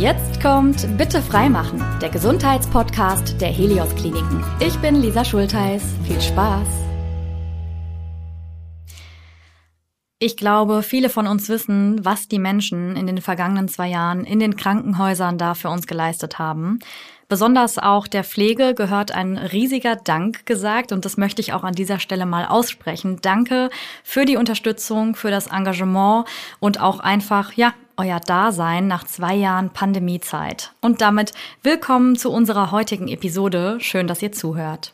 Jetzt kommt Bitte freimachen, der Gesundheitspodcast der Helios Kliniken. Ich bin Lisa Schultheiß. Viel Spaß. Ich glaube, viele von uns wissen, was die Menschen in den vergangenen zwei Jahren in den Krankenhäusern da für uns geleistet haben. Besonders auch der Pflege gehört ein riesiger Dank gesagt und das möchte ich auch an dieser Stelle mal aussprechen. Danke für die Unterstützung, für das Engagement und auch einfach, ja, euer Dasein nach zwei Jahren Pandemiezeit. Und damit willkommen zu unserer heutigen Episode. Schön, dass ihr zuhört.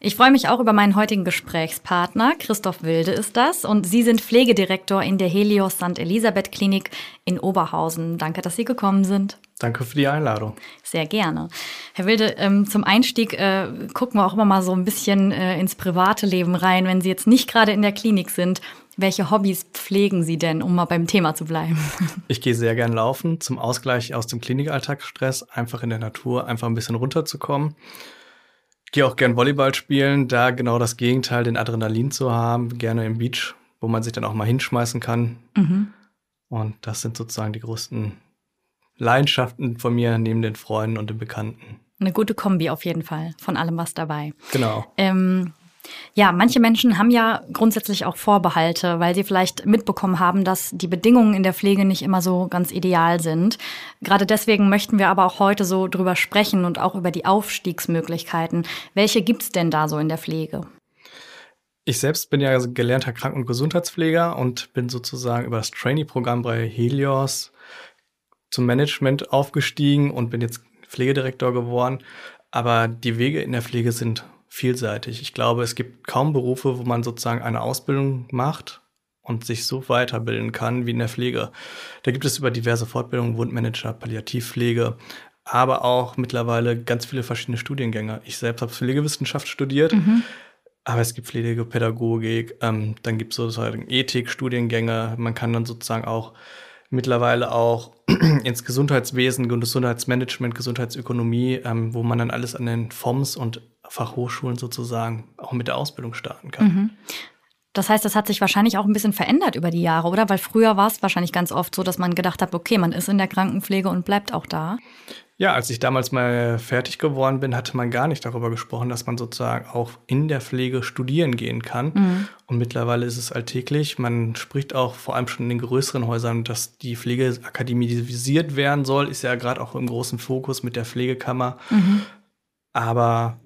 Ich freue mich auch über meinen heutigen Gesprächspartner. Christoph Wilde ist das und Sie sind Pflegedirektor in der Helios St. Elisabeth Klinik in Oberhausen. Danke, dass Sie gekommen sind. Danke für die Einladung. Sehr gerne. Herr Wilde, ähm, zum Einstieg äh, gucken wir auch immer mal so ein bisschen äh, ins private Leben rein, wenn Sie jetzt nicht gerade in der Klinik sind. Welche Hobbys pflegen Sie denn, um mal beim Thema zu bleiben? Ich gehe sehr gern laufen, zum Ausgleich aus dem Klinikalltagsstress, einfach in der Natur, einfach ein bisschen runterzukommen gehe auch gern Volleyball spielen, da genau das Gegenteil, den Adrenalin zu haben, gerne im Beach, wo man sich dann auch mal hinschmeißen kann. Mhm. Und das sind sozusagen die größten Leidenschaften von mir neben den Freunden und den Bekannten. Eine gute Kombi auf jeden Fall, von allem was dabei. Genau. Ähm, ja, manche Menschen haben ja grundsätzlich auch Vorbehalte, weil sie vielleicht mitbekommen haben, dass die Bedingungen in der Pflege nicht immer so ganz ideal sind. Gerade deswegen möchten wir aber auch heute so drüber sprechen und auch über die Aufstiegsmöglichkeiten. Welche gibt's denn da so in der Pflege? Ich selbst bin ja gelernter Kranken- und Gesundheitspfleger und bin sozusagen über das Trainee-Programm bei Helios zum Management aufgestiegen und bin jetzt Pflegedirektor geworden. Aber die Wege in der Pflege sind vielseitig. Ich glaube, es gibt kaum Berufe, wo man sozusagen eine Ausbildung macht und sich so weiterbilden kann wie in der Pflege. Da gibt es über diverse Fortbildungen, Wundmanager, Palliativpflege, aber auch mittlerweile ganz viele verschiedene Studiengänge. Ich selbst habe Pflegewissenschaft studiert, mhm. aber es gibt Pflegepädagogik, ähm, dann gibt es sozusagen Ethik-Studiengänge. Man kann dann sozusagen auch mittlerweile auch ins Gesundheitswesen, Gesundheitsmanagement, Gesundheitsökonomie, ähm, wo man dann alles an den FOMs und Fachhochschulen sozusagen auch mit der Ausbildung starten kann. Mhm. Das heißt, das hat sich wahrscheinlich auch ein bisschen verändert über die Jahre, oder? Weil früher war es wahrscheinlich ganz oft so, dass man gedacht hat, okay, man ist in der Krankenpflege und bleibt auch da. Ja, als ich damals mal fertig geworden bin, hatte man gar nicht darüber gesprochen, dass man sozusagen auch in der Pflege studieren gehen kann. Mhm. Und mittlerweile ist es alltäglich. Man spricht auch vor allem schon in den größeren Häusern, dass die Pflege akademisiert werden soll, ist ja gerade auch im großen Fokus mit der Pflegekammer. Mhm. Aber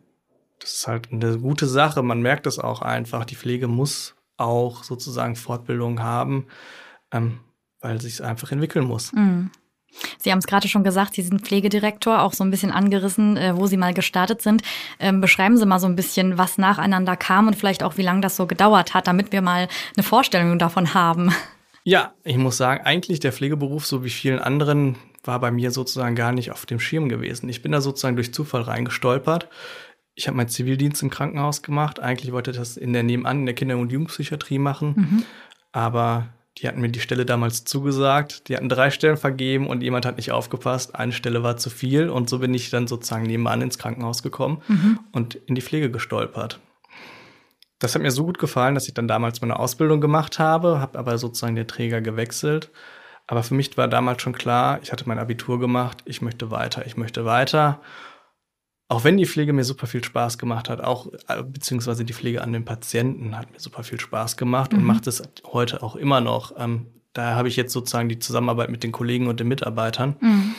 das ist halt eine gute Sache. Man merkt es auch einfach. Die Pflege muss auch sozusagen Fortbildung haben, ähm, weil sich es einfach entwickeln muss. Mhm. Sie haben es gerade schon gesagt, Sie sind Pflegedirektor, auch so ein bisschen angerissen, äh, wo Sie mal gestartet sind. Ähm, beschreiben Sie mal so ein bisschen, was nacheinander kam und vielleicht auch, wie lange das so gedauert hat, damit wir mal eine Vorstellung davon haben. Ja, ich muss sagen, eigentlich der Pflegeberuf, so wie vielen anderen, war bei mir sozusagen gar nicht auf dem Schirm gewesen. Ich bin da sozusagen durch Zufall reingestolpert ich habe meinen Zivildienst im Krankenhaus gemacht. Eigentlich wollte ich das in der Nebenan, in der Kinder- und Jugendpsychiatrie machen. Mhm. Aber die hatten mir die Stelle damals zugesagt. Die hatten drei Stellen vergeben und jemand hat nicht aufgepasst. Eine Stelle war zu viel und so bin ich dann sozusagen nebenan ins Krankenhaus gekommen mhm. und in die Pflege gestolpert. Das hat mir so gut gefallen, dass ich dann damals meine Ausbildung gemacht habe, habe aber sozusagen den Träger gewechselt. Aber für mich war damals schon klar, ich hatte mein Abitur gemacht, ich möchte weiter, ich möchte weiter auch wenn die Pflege mir super viel Spaß gemacht hat, auch äh, beziehungsweise die Pflege an den Patienten hat mir super viel Spaß gemacht mhm. und macht es heute auch immer noch. Ähm, da habe ich jetzt sozusagen die Zusammenarbeit mit den Kollegen und den Mitarbeitern. Mhm.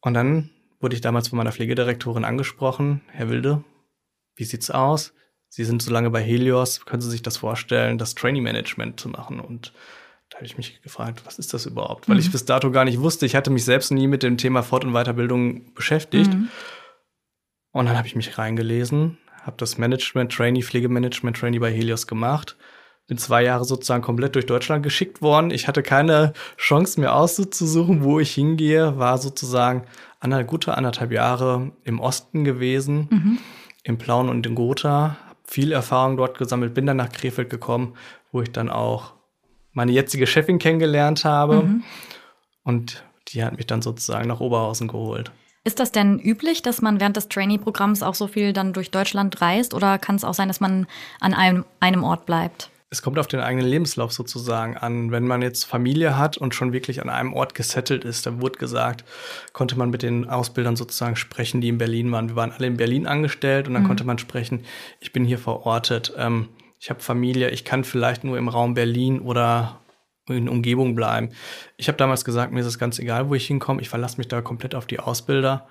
Und dann wurde ich damals von meiner Pflegedirektorin angesprochen, Herr Wilde, wie sieht's aus? Sie sind so lange bei Helios, können Sie sich das vorstellen, das Training Management zu machen? Und da habe ich mich gefragt, was ist das überhaupt? Weil mhm. ich bis dato gar nicht wusste. Ich hatte mich selbst nie mit dem Thema Fort- und Weiterbildung beschäftigt. Mhm. Und dann habe ich mich reingelesen, habe das Management Trainee, Pflegemanagement Trainee bei Helios gemacht. Bin zwei Jahre sozusagen komplett durch Deutschland geschickt worden. Ich hatte keine Chance mehr auszusuchen, wo ich hingehe. War sozusagen eine gute anderthalb Jahre im Osten gewesen, mhm. im Plauen und in Gotha. Hab viel Erfahrung dort gesammelt, bin dann nach Krefeld gekommen, wo ich dann auch meine jetzige Chefin kennengelernt habe. Mhm. Und die hat mich dann sozusagen nach Oberhausen geholt. Ist das denn üblich, dass man während des Trainee-Programms auch so viel dann durch Deutschland reist oder kann es auch sein, dass man an einem, einem Ort bleibt? es kommt auf den eigenen Lebenslauf sozusagen an. Wenn man jetzt Familie hat und schon wirklich an einem Ort gesettelt ist, da wurde gesagt, konnte man mit den Ausbildern sozusagen sprechen, die in Berlin waren. Wir waren alle in Berlin angestellt und dann mhm. konnte man sprechen, ich bin hier verortet, ähm, ich habe Familie, ich kann vielleicht nur im Raum Berlin oder in Umgebung bleiben. Ich habe damals gesagt, mir ist es ganz egal, wo ich hinkomme. Ich verlasse mich da komplett auf die Ausbilder.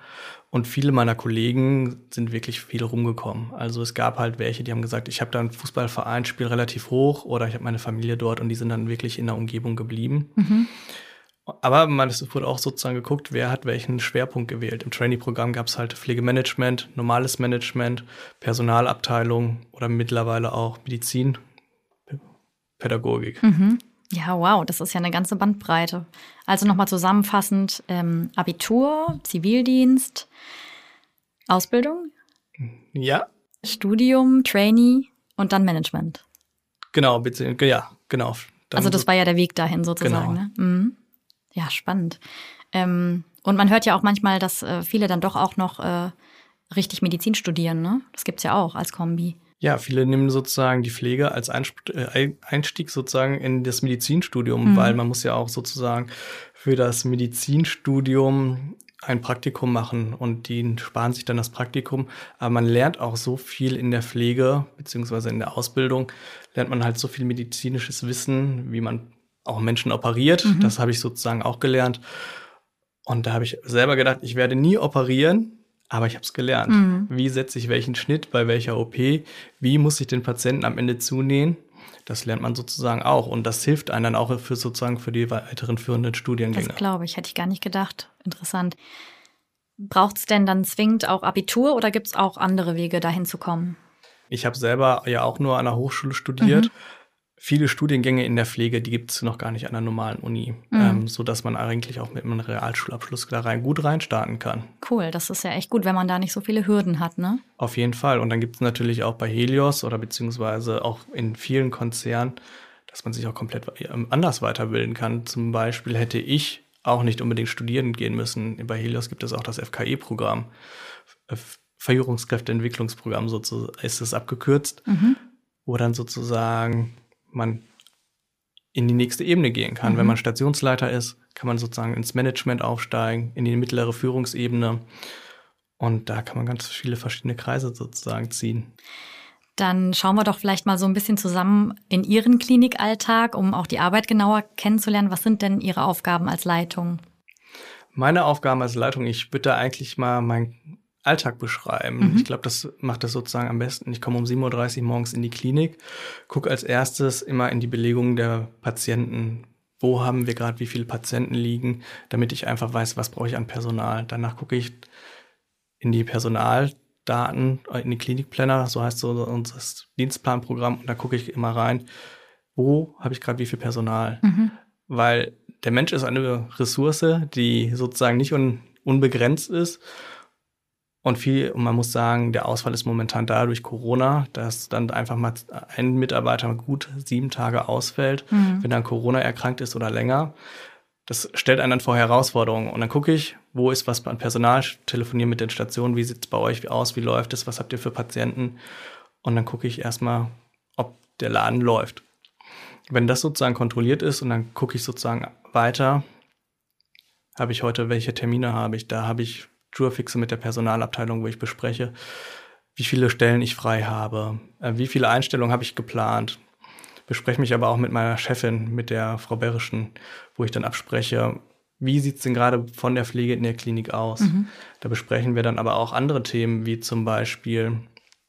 Und viele meiner Kollegen sind wirklich viel rumgekommen. Also es gab halt welche, die haben gesagt, ich habe da ein Fußballverein, spiele relativ hoch oder ich habe meine Familie dort und die sind dann wirklich in der Umgebung geblieben. Mhm. Aber man, es wurde auch sozusagen geguckt, wer hat welchen Schwerpunkt gewählt. Im Trainee-Programm gab es halt Pflegemanagement, normales Management, Personalabteilung oder mittlerweile auch Medizin, Pädagogik. Mhm. Ja, wow, das ist ja eine ganze Bandbreite. Also nochmal zusammenfassend, ähm, Abitur, Zivildienst, Ausbildung? Ja. Studium, Trainee und dann Management. Genau, bitte, ja, genau. Dann also das war ja der Weg dahin sozusagen. Genau. Ne? Mhm. Ja, spannend. Ähm, und man hört ja auch manchmal, dass äh, viele dann doch auch noch äh, richtig Medizin studieren. Ne? Das gibt's ja auch als Kombi. Ja, viele nehmen sozusagen die Pflege als äh, Einstieg sozusagen in das Medizinstudium, mhm. weil man muss ja auch sozusagen für das Medizinstudium ein Praktikum machen und die sparen sich dann das Praktikum. Aber man lernt auch so viel in der Pflege beziehungsweise in der Ausbildung, lernt man halt so viel medizinisches Wissen, wie man auch Menschen operiert. Mhm. Das habe ich sozusagen auch gelernt. Und da habe ich selber gedacht, ich werde nie operieren, aber ich habe es gelernt. Mhm. Wie setze ich welchen Schnitt bei welcher OP? Wie muss ich den Patienten am Ende zunähen? Das lernt man sozusagen auch. Und das hilft einem dann auch für sozusagen für die weiteren führenden Studiengänge. Das glaube ich, hätte ich gar nicht gedacht. Interessant. Braucht es denn dann zwingend auch Abitur oder gibt es auch andere Wege, dahin zu kommen? Ich habe selber ja auch nur an der Hochschule studiert. Mhm viele Studiengänge in der Pflege, die gibt es noch gar nicht an der normalen Uni, mhm. ähm, so dass man eigentlich auch mit einem Realschulabschluss da rein gut reinstarten kann. Cool, das ist ja echt gut, wenn man da nicht so viele Hürden hat, ne? Auf jeden Fall. Und dann gibt es natürlich auch bei Helios oder beziehungsweise auch in vielen Konzernen, dass man sich auch komplett ähm, anders weiterbilden kann. Zum Beispiel hätte ich auch nicht unbedingt studieren gehen müssen. Bei Helios gibt es auch das FKE-Programm. Verjührungskräfteentwicklungsprogramm, so ist es abgekürzt, mhm. wo dann sozusagen man in die nächste Ebene gehen kann. Mhm. Wenn man Stationsleiter ist, kann man sozusagen ins Management aufsteigen, in die mittlere Führungsebene. Und da kann man ganz viele verschiedene Kreise sozusagen ziehen. Dann schauen wir doch vielleicht mal so ein bisschen zusammen in Ihren Klinikalltag, um auch die Arbeit genauer kennenzulernen. Was sind denn Ihre Aufgaben als Leitung? Meine Aufgaben als Leitung, ich würde da eigentlich mal mein Alltag beschreiben. Mhm. Ich glaube, das macht das sozusagen am besten. Ich komme um 7.30 Uhr morgens in die Klinik, gucke als erstes immer in die Belegung der Patienten. Wo haben wir gerade, wie viele Patienten liegen, damit ich einfach weiß, was brauche ich an Personal. Danach gucke ich in die Personaldaten, äh, in die Klinikplanner, so heißt so unser Dienstplanprogramm, und da gucke ich immer rein, wo habe ich gerade wie viel Personal. Mhm. Weil der Mensch ist eine Ressource, die sozusagen nicht un unbegrenzt ist und viel, und man muss sagen, der Ausfall ist momentan da durch Corona, dass dann einfach mal ein Mitarbeiter gut sieben Tage ausfällt, mhm. wenn dann Corona erkrankt ist oder länger. Das stellt einen dann vor Herausforderungen. Und dann gucke ich, wo ist was an Personal, telefoniere mit den Stationen, wie sieht es bei euch aus, wie läuft es, was habt ihr für Patienten? Und dann gucke ich erstmal, ob der Laden läuft. Wenn das sozusagen kontrolliert ist und dann gucke ich sozusagen weiter, habe ich heute, welche Termine habe ich? Da habe ich Jurfixe mit der Personalabteilung, wo ich bespreche, wie viele Stellen ich frei habe, äh, wie viele Einstellungen habe ich geplant. Bespreche mich aber auch mit meiner Chefin, mit der Frau Berischen, wo ich dann abspreche, wie sieht es denn gerade von der Pflege in der Klinik aus? Mhm. Da besprechen wir dann aber auch andere Themen, wie zum Beispiel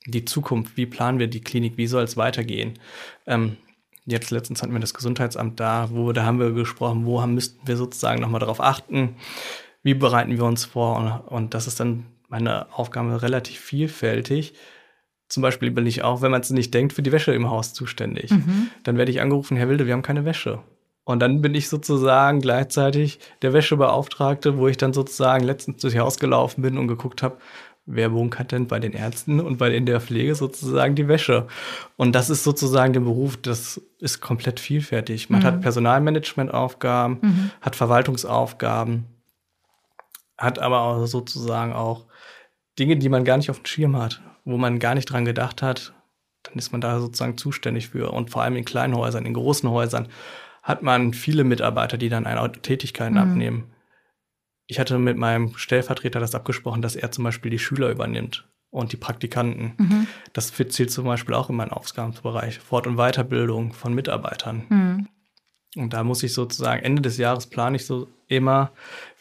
die Zukunft. Wie planen wir die Klinik? Wie soll es weitergehen? Ähm, jetzt letztens hatten wir das Gesundheitsamt da, wo da haben wir gesprochen, wo haben, müssten wir sozusagen nochmal darauf achten, wie bereiten wir uns vor? Und, das ist dann meine Aufgabe relativ vielfältig. Zum Beispiel bin ich auch, wenn man es nicht denkt, für die Wäsche im Haus zuständig. Mhm. Dann werde ich angerufen, Herr Wilde, wir haben keine Wäsche. Und dann bin ich sozusagen gleichzeitig der Wäschebeauftragte, wo ich dann sozusagen letztens durchs Haus gelaufen bin und geguckt habe, wer bunkert denn bei den Ärzten und bei in der Pflege sozusagen die Wäsche. Und das ist sozusagen der Beruf, das ist komplett vielfältig. Man mhm. hat Personalmanagementaufgaben, mhm. hat Verwaltungsaufgaben, hat aber auch sozusagen auch Dinge, die man gar nicht auf dem Schirm hat, wo man gar nicht dran gedacht hat, dann ist man da sozusagen zuständig für. Und vor allem in kleinen Häusern, in großen Häusern hat man viele Mitarbeiter, die dann eine Tätigkeiten mhm. abnehmen. Ich hatte mit meinem Stellvertreter das abgesprochen, dass er zum Beispiel die Schüler übernimmt und die Praktikanten. Mhm. Das zählt zum Beispiel auch in meinen Aufgabenbereich. Fort- und Weiterbildung von Mitarbeitern. Mhm. Und da muss ich sozusagen, Ende des Jahres plane ich so immer,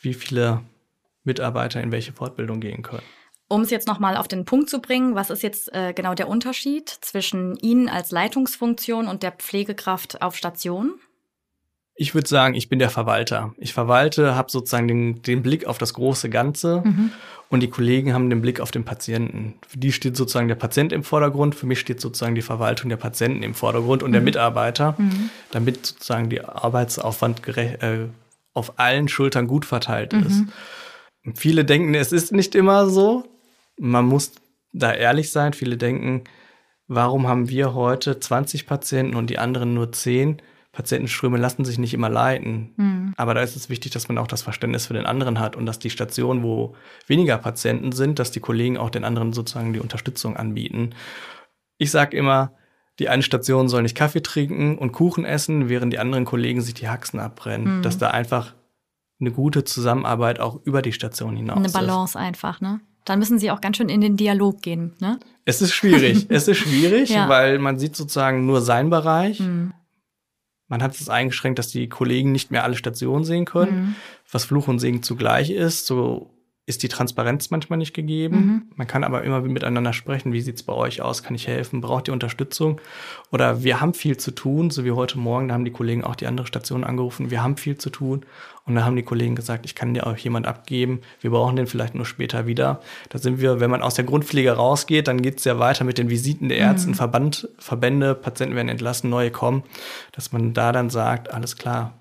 wie viele Mitarbeiter in welche Fortbildung gehen können. Um es jetzt nochmal auf den Punkt zu bringen, was ist jetzt äh, genau der Unterschied zwischen Ihnen als Leitungsfunktion und der Pflegekraft auf Station? Ich würde sagen, ich bin der Verwalter. Ich verwalte, habe sozusagen den, den, Blick auf das große Ganze mhm. und die Kollegen haben den Blick auf den Patienten. Für die steht sozusagen der Patient im Vordergrund, für mich steht sozusagen die Verwaltung der Patienten im Vordergrund und mhm. der Mitarbeiter, mhm. damit sozusagen die Arbeitsaufwand äh, auf allen Schultern gut verteilt ist. Viele denken, es ist nicht immer so. Man muss da ehrlich sein. Viele denken, warum haben wir heute 20 Patienten und die anderen nur 10? Patientenströme lassen sich nicht immer leiten. Mhm. Aber da ist es wichtig, dass man auch das Verständnis für den anderen hat und dass die Stationen, wo weniger Patienten sind, dass die Kollegen auch den anderen sozusagen die Unterstützung anbieten. Ich sage immer, die eine Station soll nicht Kaffee trinken und Kuchen essen, während die anderen Kollegen sich die Haxen abbrennen. Mhm. Dass da einfach eine gute Zusammenarbeit auch über die Station hinaus Eine Balance ist. einfach, ne? Dann müssen sie auch ganz schön in den Dialog gehen, ne? Es ist schwierig. es ist schwierig, ja. weil man sieht sozusagen nur seinen Bereich. Mhm. Man hat es eingeschränkt, dass die Kollegen nicht mehr alle Stationen sehen können, mhm. was Fluch und Segen zugleich ist. So ist die Transparenz manchmal nicht gegeben. Mhm. Man kann aber immer miteinander sprechen. Wie sieht es bei euch aus? Kann ich helfen? Braucht ihr Unterstützung? Oder wir haben viel zu tun, so wie heute Morgen, da haben die Kollegen auch die andere Station angerufen. Wir haben viel zu tun. Und da haben die Kollegen gesagt, ich kann dir auch jemand abgeben. Wir brauchen den vielleicht nur später wieder. Da sind wir, wenn man aus der Grundpflege rausgeht, dann geht es ja weiter mit den Visiten der Ärzte, mhm. Verband, Verbände, Patienten werden entlassen, neue kommen, dass man da dann sagt, alles klar,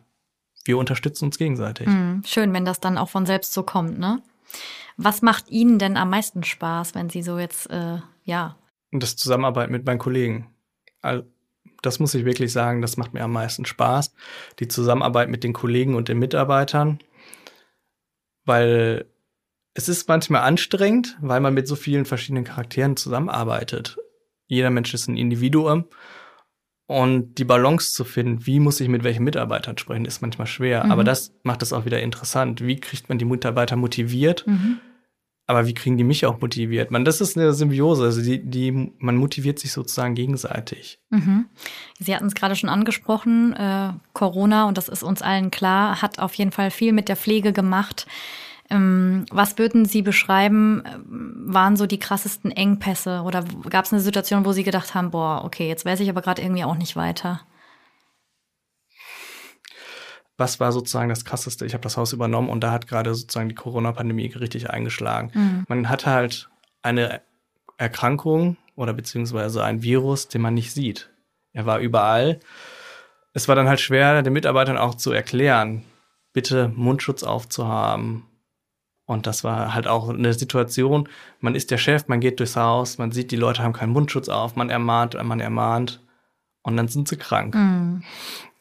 wir unterstützen uns gegenseitig. Mhm. Schön, wenn das dann auch von selbst so kommt, ne? Was macht Ihnen denn am meisten Spaß, wenn Sie so jetzt, äh, ja? Das Zusammenarbeiten mit meinen Kollegen. Das muss ich wirklich sagen, das macht mir am meisten Spaß. Die Zusammenarbeit mit den Kollegen und den Mitarbeitern. Weil es ist manchmal anstrengend, weil man mit so vielen verschiedenen Charakteren zusammenarbeitet. Jeder Mensch ist ein Individuum. Und die Balance zu finden, wie muss ich mit welchen Mitarbeitern sprechen, ist manchmal schwer. Mhm. Aber das macht es auch wieder interessant. Wie kriegt man die Mitarbeiter motiviert? Mhm. Aber wie kriegen die mich auch motiviert? Man, das ist eine Symbiose. Also die, die, man motiviert sich sozusagen gegenseitig. Mhm. Sie hatten es gerade schon angesprochen, äh, Corona, und das ist uns allen klar, hat auf jeden Fall viel mit der Pflege gemacht. Ähm, was würden Sie beschreiben, äh, waren so die krassesten Engpässe? Oder gab es eine Situation, wo Sie gedacht haben, boah, okay, jetzt weiß ich aber gerade irgendwie auch nicht weiter? Was war sozusagen das Krasseste? Ich habe das Haus übernommen und da hat gerade sozusagen die Corona-Pandemie richtig eingeschlagen. Mhm. Man hatte halt eine Erkrankung oder beziehungsweise ein Virus, den man nicht sieht. Er war überall. Es war dann halt schwer, den Mitarbeitern auch zu erklären, bitte Mundschutz aufzuhaben, und das war halt auch eine Situation, man ist der Chef, man geht durchs Haus, man sieht, die Leute haben keinen Mundschutz auf, man ermahnt, man ermahnt und dann sind sie krank. Mhm.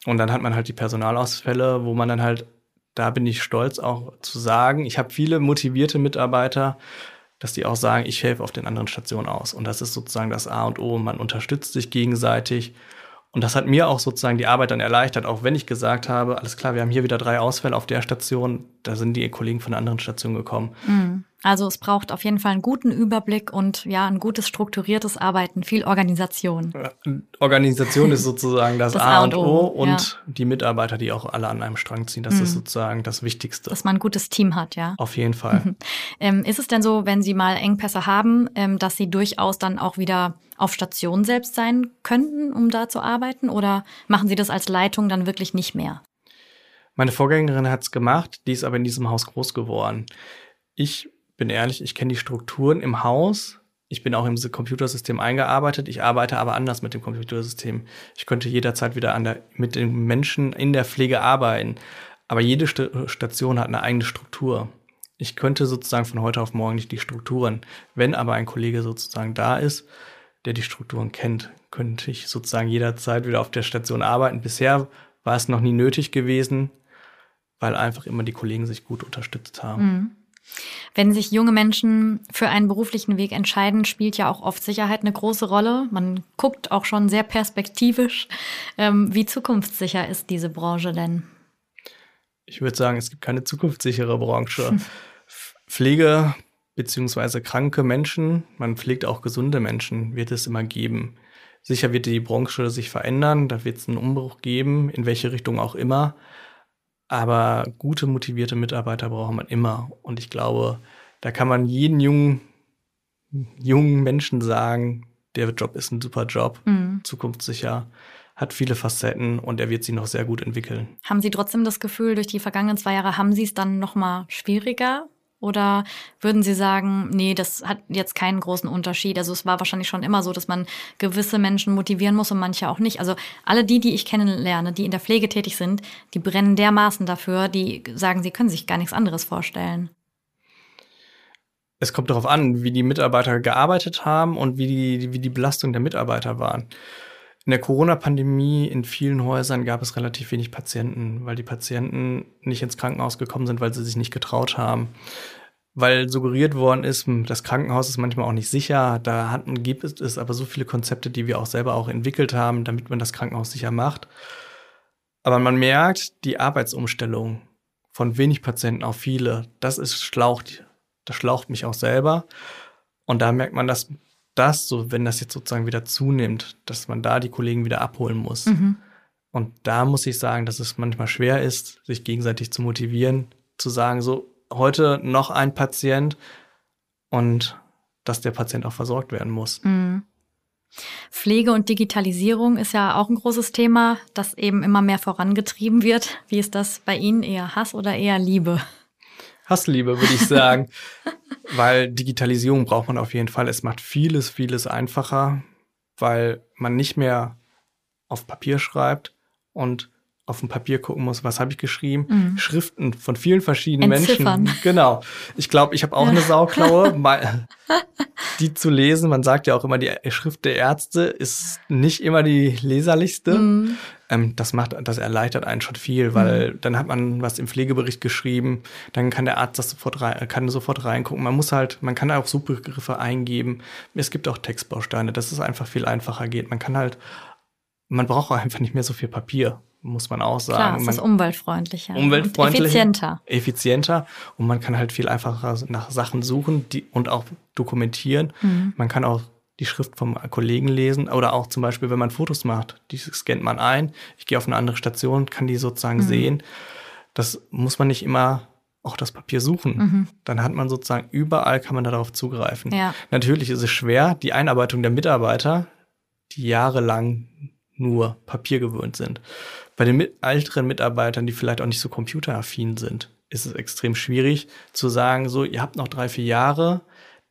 Und dann hat man halt die Personalausfälle, wo man dann halt, da bin ich stolz auch zu sagen, ich habe viele motivierte Mitarbeiter, dass die auch sagen, ich helfe auf den anderen Stationen aus. Und das ist sozusagen das A und O. Man unterstützt sich gegenseitig und das hat mir auch sozusagen die Arbeit dann erleichtert, auch wenn ich gesagt habe, alles klar, wir haben hier wieder drei Ausfälle auf der Station, da sind die Kollegen von der anderen Station gekommen. Mhm. Also es braucht auf jeden Fall einen guten Überblick und ja, ein gutes strukturiertes Arbeiten, viel Organisation. Organisation ist sozusagen das, das A und O und ja. die Mitarbeiter, die auch alle an einem Strang ziehen. Das mhm. ist sozusagen das Wichtigste. Dass man ein gutes Team hat, ja. Auf jeden Fall. ähm, ist es denn so, wenn Sie mal Engpässe haben, ähm, dass Sie durchaus dann auch wieder auf Station selbst sein könnten, um da zu arbeiten? Oder machen Sie das als Leitung dann wirklich nicht mehr? Meine Vorgängerin hat es gemacht, die ist aber in diesem Haus groß geworden. Ich bin ehrlich, ich kenne die Strukturen im Haus. Ich bin auch im Computersystem eingearbeitet. Ich arbeite aber anders mit dem Computersystem. Ich könnte jederzeit wieder an der, mit den Menschen in der Pflege arbeiten. Aber jede St Station hat eine eigene Struktur. Ich könnte sozusagen von heute auf morgen nicht die Strukturen. Wenn aber ein Kollege sozusagen da ist, der die Strukturen kennt, könnte ich sozusagen jederzeit wieder auf der Station arbeiten. Bisher war es noch nie nötig gewesen, weil einfach immer die Kollegen sich gut unterstützt haben. Mhm. Wenn sich junge Menschen für einen beruflichen Weg entscheiden, spielt ja auch oft Sicherheit eine große Rolle. Man guckt auch schon sehr perspektivisch. Ähm, wie zukunftssicher ist diese Branche denn? Ich würde sagen, es gibt keine zukunftssichere Branche. Pflege beziehungsweise kranke Menschen, man pflegt auch gesunde Menschen, wird es immer geben. Sicher wird die Branche sich verändern, da wird es einen Umbruch geben, in welche Richtung auch immer. Aber gute, motivierte Mitarbeiter braucht man immer. Und ich glaube, da kann man jeden jungen, jungen Menschen sagen, der Job ist ein super Job, mhm. zukunftssicher, hat viele Facetten und er wird sie noch sehr gut entwickeln. Haben Sie trotzdem das Gefühl, durch die vergangenen zwei Jahre haben Sie es dann noch mal schwieriger oder würden Sie sagen, nee, das hat jetzt keinen großen Unterschied? Also es war wahrscheinlich schon immer so, dass man gewisse Menschen motivieren muss und manche auch nicht. Also alle die, die ich kennenlerne, die in der Pflege tätig sind, die brennen dermaßen dafür, die sagen, sie können sich gar nichts anderes vorstellen. Es kommt darauf an, wie die Mitarbeiter gearbeitet haben und wie die, wie die Belastung der Mitarbeiter waren. In der Corona-Pandemie in vielen Häusern gab es relativ wenig Patienten, weil die Patienten nicht ins Krankenhaus gekommen sind, weil sie sich nicht getraut haben. Weil suggeriert worden ist, hm, das Krankenhaus ist manchmal auch nicht sicher. Da hatten, gibt es aber so viele Konzepte, die wir auch selber auch entwickelt haben, damit man das Krankenhaus sicher macht. Aber man merkt, die Arbeitsumstellung von wenig Patienten auf viele, das ist schlaucht, das schlaucht mich auch selber. Und da merkt man, dass das, so wenn das jetzt sozusagen wieder zunimmt, dass man da die Kollegen wieder abholen muss. Mhm. Und da muss ich sagen, dass es manchmal schwer ist, sich gegenseitig zu motivieren, zu sagen, so heute noch ein Patient und dass der Patient auch versorgt werden muss. Mhm. Pflege und Digitalisierung ist ja auch ein großes Thema, das eben immer mehr vorangetrieben wird. Wie ist das bei Ihnen? Eher Hass oder eher Liebe? Hassliebe, würde ich sagen. weil Digitalisierung braucht man auf jeden Fall. Es macht vieles, vieles einfacher, weil man nicht mehr auf Papier schreibt und auf dem Papier gucken muss, was habe ich geschrieben. Mhm. Schriften von vielen verschiedenen Entziffern. Menschen. Genau. Ich glaube, ich habe auch eine Sauklaue. die zu lesen, man sagt ja auch immer, die Schrift der Ärzte ist nicht immer die leserlichste. Mhm. Ähm, das macht, das erleichtert einen schon viel, weil mhm. dann hat man was im Pflegebericht geschrieben, dann kann der Arzt das sofort rein, kann sofort reingucken. Man muss halt, man kann auch Suchbegriffe eingeben. Es gibt auch Textbausteine, dass es einfach viel einfacher geht. Man kann halt, man braucht auch einfach nicht mehr so viel Papier muss man auch sagen. Klar, es ist umweltfreundlicher. Umweltfreundlicher. effizienter. Effizienter. Und man kann halt viel einfacher nach Sachen suchen die, und auch dokumentieren. Mhm. Man kann auch die Schrift vom Kollegen lesen oder auch zum Beispiel, wenn man Fotos macht, die scannt man ein. Ich gehe auf eine andere Station, kann die sozusagen mhm. sehen. Das muss man nicht immer auch das Papier suchen. Mhm. Dann hat man sozusagen überall kann man darauf zugreifen. Ja. Natürlich ist es schwer, die Einarbeitung der Mitarbeiter, die jahrelang nur Papier gewöhnt sind. Bei den mit älteren Mitarbeitern, die vielleicht auch nicht so computeraffin sind, ist es extrem schwierig zu sagen, so, ihr habt noch drei, vier Jahre,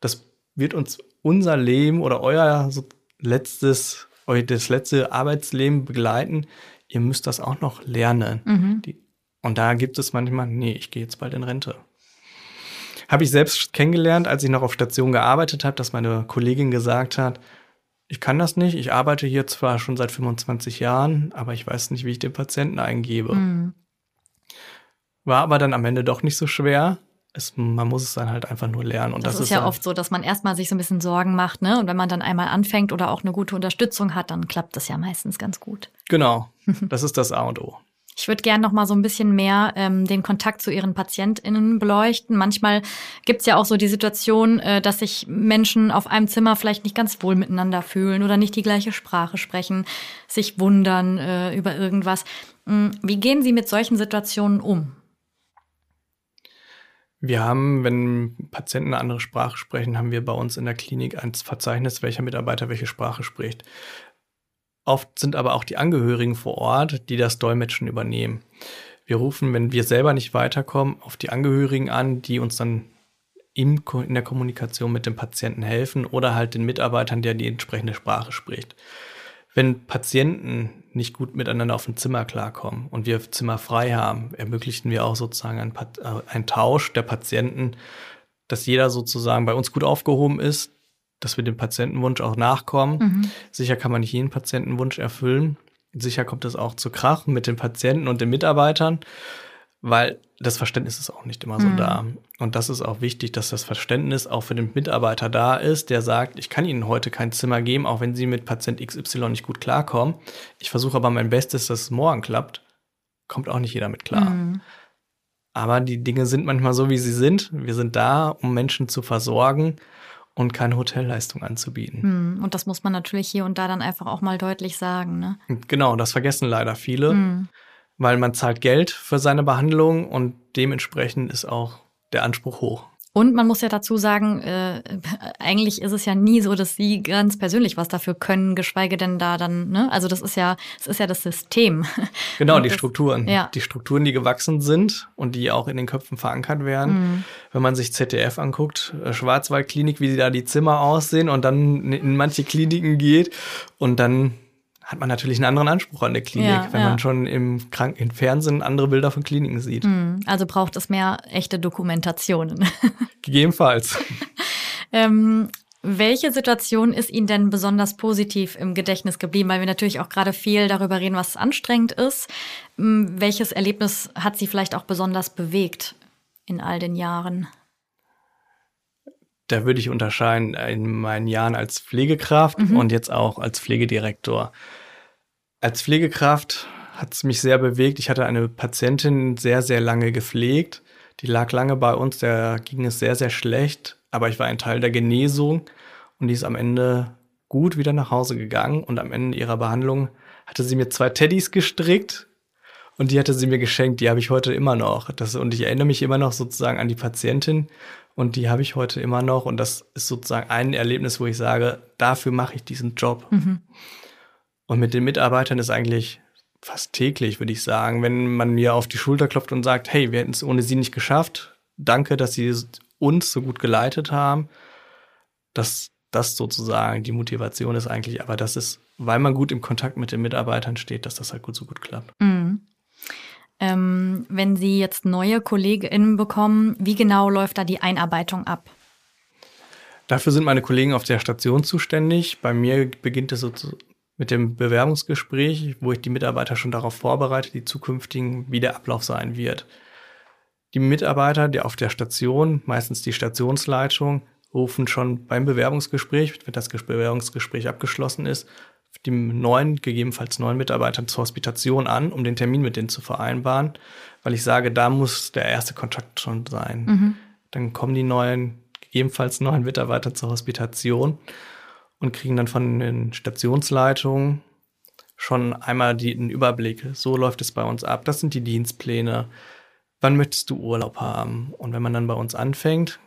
das wird uns unser Leben oder euer letztes, euer das letzte Arbeitsleben begleiten. Ihr müsst das auch noch lernen. Mhm. Die, und da gibt es manchmal, nee, ich gehe jetzt bald in Rente. Habe ich selbst kennengelernt, als ich noch auf Station gearbeitet habe, dass meine Kollegin gesagt hat, ich kann das nicht. Ich arbeite hier zwar schon seit 25 Jahren, aber ich weiß nicht, wie ich den Patienten eingebe. Mhm. War aber dann am Ende doch nicht so schwer. Es, man muss es dann halt einfach nur lernen. Und das, das ist, ist ja oft so, dass man erstmal sich so ein bisschen Sorgen macht, ne? Und wenn man dann einmal anfängt oder auch eine gute Unterstützung hat, dann klappt das ja meistens ganz gut. Genau. Das ist das A und O. Ich würde gerne noch mal so ein bisschen mehr ähm, den Kontakt zu ihren PatientInnen beleuchten. Manchmal gibt's ja auch so die Situation, äh, dass sich Menschen auf einem Zimmer vielleicht nicht ganz wohl miteinander fühlen oder nicht die gleiche Sprache sprechen, sich wundern äh, über irgendwas. Hm, wie gehen Sie mit solchen Situationen um? Wir haben, wenn Patienten eine andere Sprache sprechen, haben wir bei uns in der Klinik ein Verzeichnis, welcher Mitarbeiter welche Sprache spricht. Oft sind aber auch die Angehörigen vor Ort, die das Dolmetschen übernehmen. Wir rufen, wenn wir selber nicht weiterkommen, auf die Angehörigen an, die uns dann in der Kommunikation mit dem Patienten helfen oder halt den Mitarbeitern, der die entsprechende Sprache spricht. Wenn Patienten nicht gut miteinander auf dem Zimmer klarkommen und wir Zimmer frei haben, ermöglichen wir auch sozusagen einen, äh, einen Tausch der Patienten, dass jeder sozusagen bei uns gut aufgehoben ist, dass wir dem Patientenwunsch auch nachkommen. Mhm. Sicher kann man nicht jeden Patientenwunsch erfüllen. Sicher kommt es auch zu Krach mit den Patienten und den Mitarbeitern. Weil das Verständnis ist auch nicht immer so mhm. da. Und das ist auch wichtig, dass das Verständnis auch für den Mitarbeiter da ist, der sagt, ich kann Ihnen heute kein Zimmer geben, auch wenn Sie mit Patient XY nicht gut klarkommen. Ich versuche aber mein Bestes, dass es morgen klappt. Kommt auch nicht jeder mit klar. Mhm. Aber die Dinge sind manchmal so, wie sie sind. Wir sind da, um Menschen zu versorgen und keine Hotelleistung anzubieten. Hm, und das muss man natürlich hier und da dann einfach auch mal deutlich sagen. Ne? Genau, das vergessen leider viele, hm. Weil man zahlt Geld für seine Behandlung und dementsprechend ist auch der Anspruch hoch. Und man muss ja dazu sagen, äh, eigentlich ist es ja nie so, dass sie ganz persönlich was dafür können, geschweige denn da dann, ne? Also das ist ja, es ist ja das System. Genau, und die das, Strukturen. Ja. Die Strukturen, die gewachsen sind und die auch in den Köpfen verankert werden. Mhm. Wenn man sich ZDF anguckt, äh, Schwarzwaldklinik, wie da die Zimmer aussehen und dann in manche Kliniken geht und dann hat man natürlich einen anderen Anspruch an der Klinik, ja, wenn ja. man schon im, Krank im Fernsehen andere Bilder von Kliniken sieht. Hm, also braucht es mehr echte Dokumentationen. Gegebenenfalls. ähm, welche Situation ist Ihnen denn besonders positiv im Gedächtnis geblieben? Weil wir natürlich auch gerade viel darüber reden, was anstrengend ist. Hm, welches Erlebnis hat Sie vielleicht auch besonders bewegt in all den Jahren? Da würde ich unterscheiden in meinen Jahren als Pflegekraft mhm. und jetzt auch als Pflegedirektor. Als Pflegekraft hat es mich sehr bewegt. Ich hatte eine Patientin sehr, sehr lange gepflegt. Die lag lange bei uns, der ging es sehr, sehr schlecht, aber ich war ein Teil der Genesung und die ist am Ende gut wieder nach Hause gegangen und am Ende ihrer Behandlung hatte sie mir zwei Teddys gestrickt und die hatte sie mir geschenkt, die habe ich heute immer noch. Das, und ich erinnere mich immer noch sozusagen an die Patientin und die habe ich heute immer noch und das ist sozusagen ein Erlebnis, wo ich sage, dafür mache ich diesen Job. Mhm. Und mit den Mitarbeitern ist eigentlich fast täglich, würde ich sagen, wenn man mir auf die Schulter klopft und sagt, hey, wir hätten es ohne Sie nicht geschafft. Danke, dass Sie uns so gut geleitet haben. Dass das sozusagen die Motivation ist eigentlich, aber das ist, weil man gut im Kontakt mit den Mitarbeitern steht, dass das halt gut so gut klappt. Mhm. Ähm, wenn Sie jetzt neue KollegInnen bekommen, wie genau läuft da die Einarbeitung ab? Dafür sind meine Kollegen auf der Station zuständig. Bei mir beginnt es mit dem Bewerbungsgespräch, wo ich die Mitarbeiter schon darauf vorbereite, die zukünftigen, wie der Ablauf sein wird. Die Mitarbeiter, die auf der Station, meistens die Stationsleitung, rufen schon beim Bewerbungsgespräch, wenn das Bewerbungsgespräch abgeschlossen ist, die neuen, gegebenenfalls neuen Mitarbeiter zur Hospitation an, um den Termin mit denen zu vereinbaren, weil ich sage, da muss der erste Kontakt schon sein. Mhm. Dann kommen die neuen, gegebenenfalls neuen Mitarbeiter zur Hospitation und kriegen dann von den Stationsleitungen schon einmal den Überblick. So läuft es bei uns ab. Das sind die Dienstpläne. Wann möchtest du Urlaub haben? Und wenn man dann bei uns anfängt,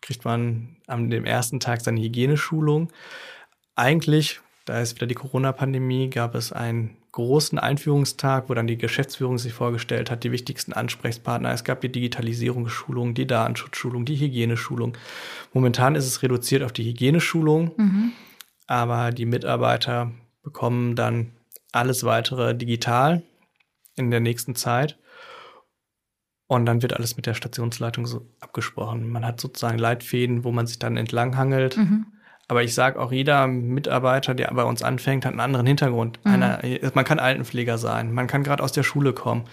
kriegt man am dem ersten Tag seine Hygieneschulung. Eigentlich, da ist wieder die Corona-Pandemie, gab es einen großen Einführungstag, wo dann die Geschäftsführung sich vorgestellt hat, die wichtigsten Ansprechpartner. Es gab die Digitalisierungsschulung, die Datenschutzschulung, die Hygieneschulung. Momentan ist es reduziert auf die Hygieneschulung, mhm. aber die Mitarbeiter bekommen dann alles weitere digital in der nächsten Zeit. Und dann wird alles mit der Stationsleitung so abgesprochen. Man hat sozusagen Leitfäden, wo man sich dann entlanghangelt. Mhm. Aber ich sage auch, jeder Mitarbeiter, der bei uns anfängt, hat einen anderen Hintergrund. Mhm. Einer, man kann Altenpfleger sein, man kann gerade aus der Schule kommen.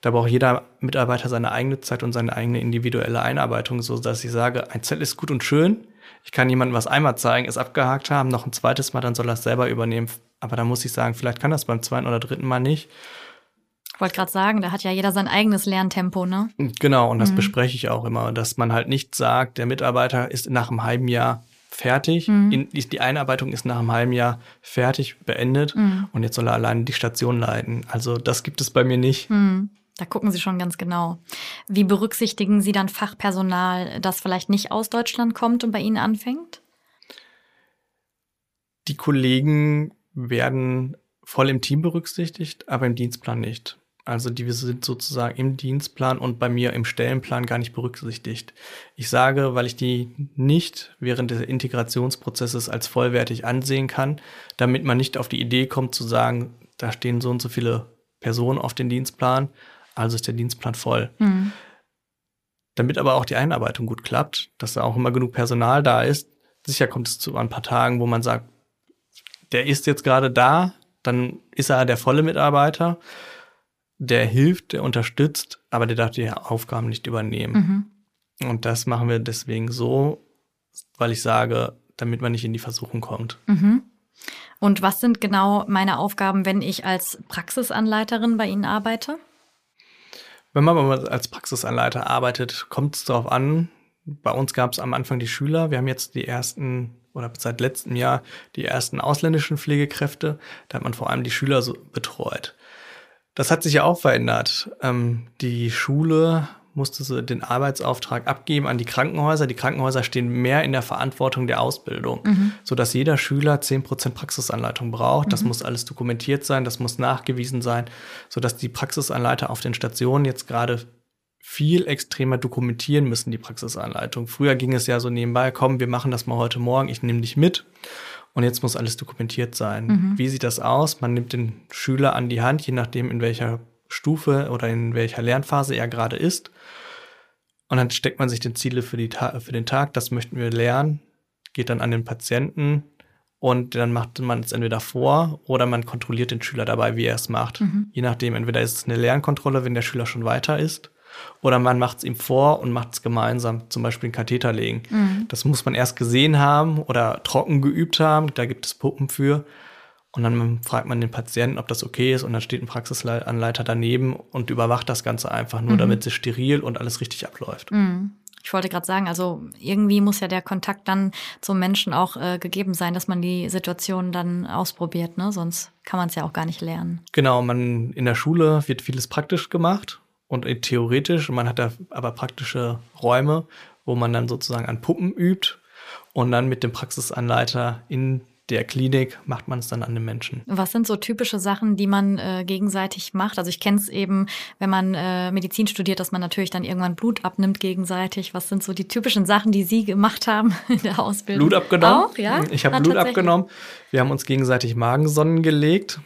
Da braucht jeder Mitarbeiter seine eigene Zeit und seine eigene individuelle Einarbeitung, so dass ich sage, ein Zettel ist gut und schön. Ich kann jemandem was einmal zeigen, es abgehakt haben, noch ein zweites Mal, dann soll er es selber übernehmen. Aber da muss ich sagen, vielleicht kann das beim zweiten oder dritten Mal nicht. Ich wollte gerade sagen, da hat ja jeder sein eigenes Lerntempo, ne? Genau, und das mhm. bespreche ich auch immer, dass man halt nicht sagt, der Mitarbeiter ist nach einem halben Jahr fertig. Mhm. In, die Einarbeitung ist nach einem halben Jahr fertig, beendet mhm. und jetzt soll er alleine die Station leiten. Also das gibt es bei mir nicht. Mhm. Da gucken Sie schon ganz genau. Wie berücksichtigen Sie dann Fachpersonal, das vielleicht nicht aus Deutschland kommt und bei Ihnen anfängt? Die Kollegen werden voll im Team berücksichtigt, aber im Dienstplan nicht. Also die sind sozusagen im Dienstplan und bei mir im Stellenplan gar nicht berücksichtigt. Ich sage, weil ich die nicht während des Integrationsprozesses als vollwertig ansehen kann, damit man nicht auf die Idee kommt zu sagen, da stehen so und so viele Personen auf den Dienstplan, also ist der Dienstplan voll. Mhm. Damit aber auch die Einarbeitung gut klappt, dass da auch immer genug Personal da ist. Sicher kommt es zu ein paar Tagen, wo man sagt, der ist jetzt gerade da, dann ist er der volle Mitarbeiter der hilft, der unterstützt, aber der darf die Aufgaben nicht übernehmen. Mhm. Und das machen wir deswegen so, weil ich sage, damit man nicht in die Versuchung kommt. Mhm. Und was sind genau meine Aufgaben, wenn ich als Praxisanleiterin bei Ihnen arbeite? Wenn man als Praxisanleiter arbeitet, kommt es darauf an. Bei uns gab es am Anfang die Schüler. Wir haben jetzt die ersten oder seit letztem Jahr die ersten ausländischen Pflegekräfte. Da hat man vor allem die Schüler so betreut. Das hat sich ja auch verändert. Ähm, die Schule musste so den Arbeitsauftrag abgeben an die Krankenhäuser. Die Krankenhäuser stehen mehr in der Verantwortung der Ausbildung, mhm. sodass jeder Schüler zehn Prozent Praxisanleitung braucht. Mhm. Das muss alles dokumentiert sein, das muss nachgewiesen sein, sodass die Praxisanleiter auf den Stationen jetzt gerade viel extremer dokumentieren müssen, die Praxisanleitung. Früher ging es ja so nebenbei, komm, wir machen das mal heute Morgen, ich nehme dich mit. Und jetzt muss alles dokumentiert sein. Mhm. Wie sieht das aus? Man nimmt den Schüler an die Hand, je nachdem, in welcher Stufe oder in welcher Lernphase er gerade ist. Und dann steckt man sich den Ziele für, die für den Tag, das möchten wir lernen, geht dann an den Patienten und dann macht man es entweder vor oder man kontrolliert den Schüler dabei, wie er es macht. Mhm. Je nachdem, entweder ist es eine Lernkontrolle, wenn der Schüler schon weiter ist, oder man macht es ihm vor und macht es gemeinsam, zum Beispiel einen Katheter legen. Mhm. Das muss man erst gesehen haben oder trocken geübt haben, da gibt es Puppen für. Und dann fragt man den Patienten, ob das okay ist, und dann steht ein Praxisanleiter daneben und überwacht das Ganze einfach nur, mhm. damit es steril und alles richtig abläuft. Mhm. Ich wollte gerade sagen, also irgendwie muss ja der Kontakt dann zum Menschen auch äh, gegeben sein, dass man die Situation dann ausprobiert, ne? Sonst kann man es ja auch gar nicht lernen. Genau, man in der Schule wird vieles praktisch gemacht und theoretisch, man hat da aber praktische Räume, wo man dann sozusagen an Puppen übt und dann mit dem Praxisanleiter in der Klinik macht man es dann an den Menschen. Was sind so typische Sachen, die man äh, gegenseitig macht? Also ich kenne es eben, wenn man äh, Medizin studiert, dass man natürlich dann irgendwann Blut abnimmt gegenseitig. Was sind so die typischen Sachen, die Sie gemacht haben in der Ausbildung? Blut abgenommen. Auch, ja? Ich habe Blut abgenommen. Wir haben uns gegenseitig Magensonnen gelegt.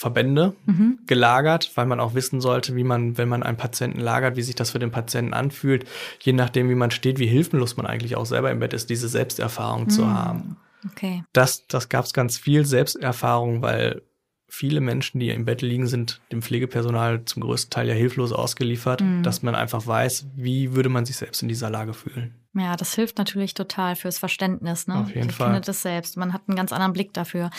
Verbände mhm. gelagert, weil man auch wissen sollte, wie man, wenn man einen Patienten lagert, wie sich das für den Patienten anfühlt, je nachdem, wie man steht, wie hilflos man eigentlich auch selber im Bett ist, diese Selbsterfahrung mhm. zu haben. Okay. Das, das gab es ganz viel Selbsterfahrung, weil viele Menschen, die im Bett liegen, sind dem Pflegepersonal zum größten Teil ja hilflos ausgeliefert, mhm. dass man einfach weiß, wie würde man sich selbst in dieser Lage fühlen. Ja, das hilft natürlich total fürs Verständnis. Ne? Auf jeden ich Fall. Ich das selbst. Man hat einen ganz anderen Blick dafür.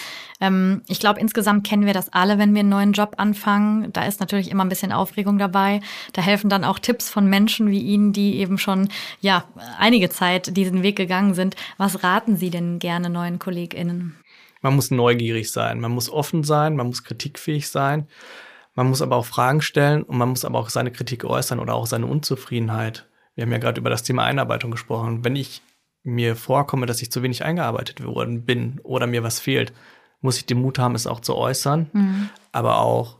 Ähm, ich glaube, insgesamt kennen wir das alle, wenn wir einen neuen Job anfangen. Da ist natürlich immer ein bisschen Aufregung dabei. Da helfen dann auch Tipps von Menschen wie Ihnen, die eben schon ja einige Zeit diesen Weg gegangen sind. Was raten Sie denn gerne neuen KollegInnen? Man muss neugierig sein, man muss offen sein, man muss kritikfähig sein. Man muss aber auch Fragen stellen und man muss aber auch seine Kritik äußern oder auch seine Unzufriedenheit. Wir haben ja gerade über das Thema Einarbeitung gesprochen. Wenn ich mir vorkomme, dass ich zu wenig eingearbeitet worden bin oder mir was fehlt, muss ich den Mut haben, es auch zu äußern, mhm. aber auch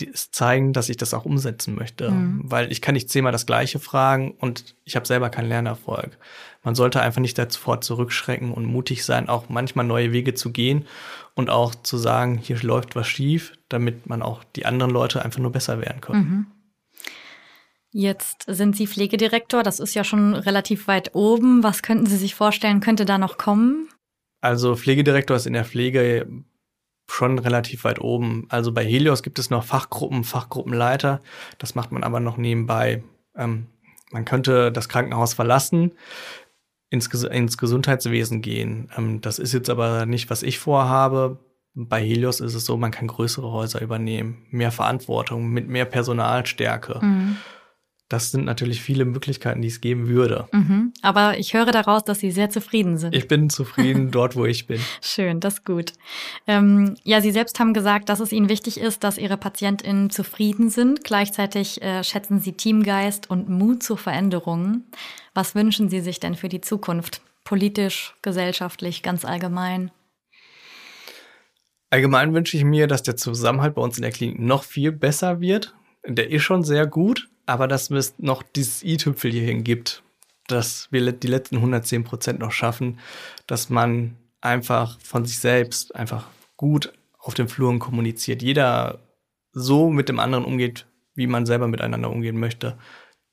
es zeigen, dass ich das auch umsetzen möchte. Mhm. Weil ich kann nicht zehnmal das Gleiche fragen und ich habe selber keinen Lernerfolg. Man sollte einfach nicht sofort zurückschrecken und mutig sein, auch manchmal neue Wege zu gehen und auch zu sagen, hier läuft was schief, damit man auch die anderen Leute einfach nur besser werden können. Mhm. Jetzt sind Sie Pflegedirektor, das ist ja schon relativ weit oben. Was könnten Sie sich vorstellen, könnte da noch kommen? Also Pflegedirektor ist in der Pflege schon relativ weit oben. Also bei Helios gibt es noch Fachgruppen, Fachgruppenleiter. Das macht man aber noch nebenbei. Ähm, man könnte das Krankenhaus verlassen, ins, ins Gesundheitswesen gehen. Ähm, das ist jetzt aber nicht, was ich vorhabe. Bei Helios ist es so, man kann größere Häuser übernehmen, mehr Verantwortung, mit mehr Personalstärke. Mhm. Das sind natürlich viele Möglichkeiten, die es geben würde. Mhm. Aber ich höre daraus, dass Sie sehr zufrieden sind. Ich bin zufrieden dort, wo ich bin. Schön, das ist gut. Ähm, ja, Sie selbst haben gesagt, dass es Ihnen wichtig ist, dass Ihre PatientInnen zufrieden sind. Gleichzeitig äh, schätzen Sie Teamgeist und Mut zur Veränderung. Was wünschen Sie sich denn für die Zukunft? Politisch, gesellschaftlich, ganz allgemein? Allgemein wünsche ich mir, dass der Zusammenhalt bei uns in der Klinik noch viel besser wird. Der ist schon sehr gut, aber dass es noch dieses i-Tüpfel hierhin gibt, dass wir die letzten 110 Prozent noch schaffen, dass man einfach von sich selbst einfach gut auf den Fluren kommuniziert. Jeder so mit dem anderen umgeht, wie man selber miteinander umgehen möchte.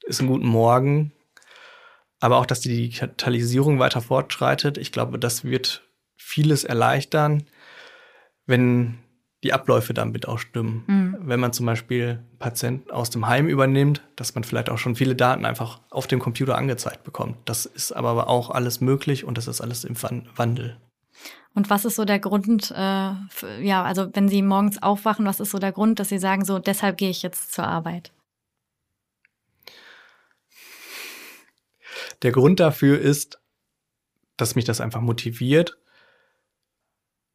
Ist ein guten Morgen. Aber auch, dass die Digitalisierung weiter fortschreitet. Ich glaube, das wird vieles erleichtern, wenn die Abläufe damit auch stimmen. Mhm. Wenn man zum Beispiel einen Patienten aus dem Heim übernimmt, dass man vielleicht auch schon viele Daten einfach auf dem Computer angezeigt bekommt. Das ist aber auch alles möglich und das ist alles im Wandel. Und was ist so der Grund, äh, für, ja, also wenn Sie morgens aufwachen, was ist so der Grund, dass Sie sagen, so deshalb gehe ich jetzt zur Arbeit? Der Grund dafür ist, dass mich das einfach motiviert.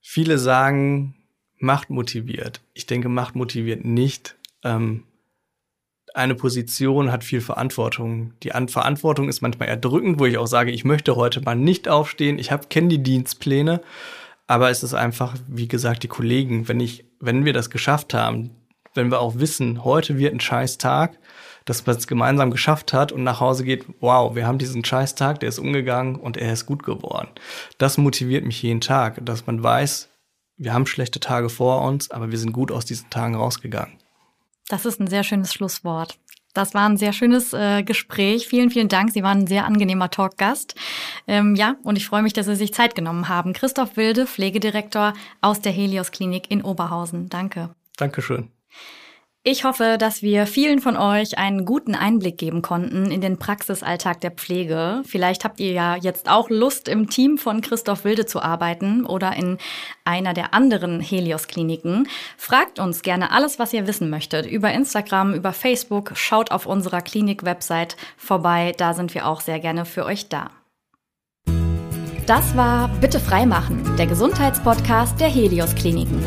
Viele sagen, Macht motiviert. Ich denke, Macht motiviert nicht. Ähm, eine Position hat viel Verantwortung. Die An Verantwortung ist manchmal erdrückend, wo ich auch sage, ich möchte heute mal nicht aufstehen. Ich kenne die Dienstpläne, aber es ist einfach, wie gesagt, die Kollegen. Wenn ich, wenn wir das geschafft haben, wenn wir auch wissen, heute wird ein scheiß Tag, dass man es gemeinsam geschafft hat und nach Hause geht, wow, wir haben diesen scheiß Tag, der ist umgegangen und er ist gut geworden. Das motiviert mich jeden Tag, dass man weiß, wir haben schlechte Tage vor uns, aber wir sind gut aus diesen Tagen rausgegangen. Das ist ein sehr schönes Schlusswort. Das war ein sehr schönes äh, Gespräch. Vielen, vielen Dank. Sie waren ein sehr angenehmer Talkgast. Ähm, ja, und ich freue mich, dass Sie sich Zeit genommen haben. Christoph Wilde, Pflegedirektor aus der Helios Klinik in Oberhausen. Danke. Dankeschön. Ich hoffe, dass wir vielen von euch einen guten Einblick geben konnten in den Praxisalltag der Pflege. Vielleicht habt ihr ja jetzt auch Lust, im Team von Christoph Wilde zu arbeiten oder in einer der anderen Helios-Kliniken. Fragt uns gerne alles, was ihr wissen möchtet, über Instagram, über Facebook. Schaut auf unserer Klinik-Website vorbei, da sind wir auch sehr gerne für euch da. Das war Bitte freimachen, der Gesundheitspodcast der Helios Kliniken.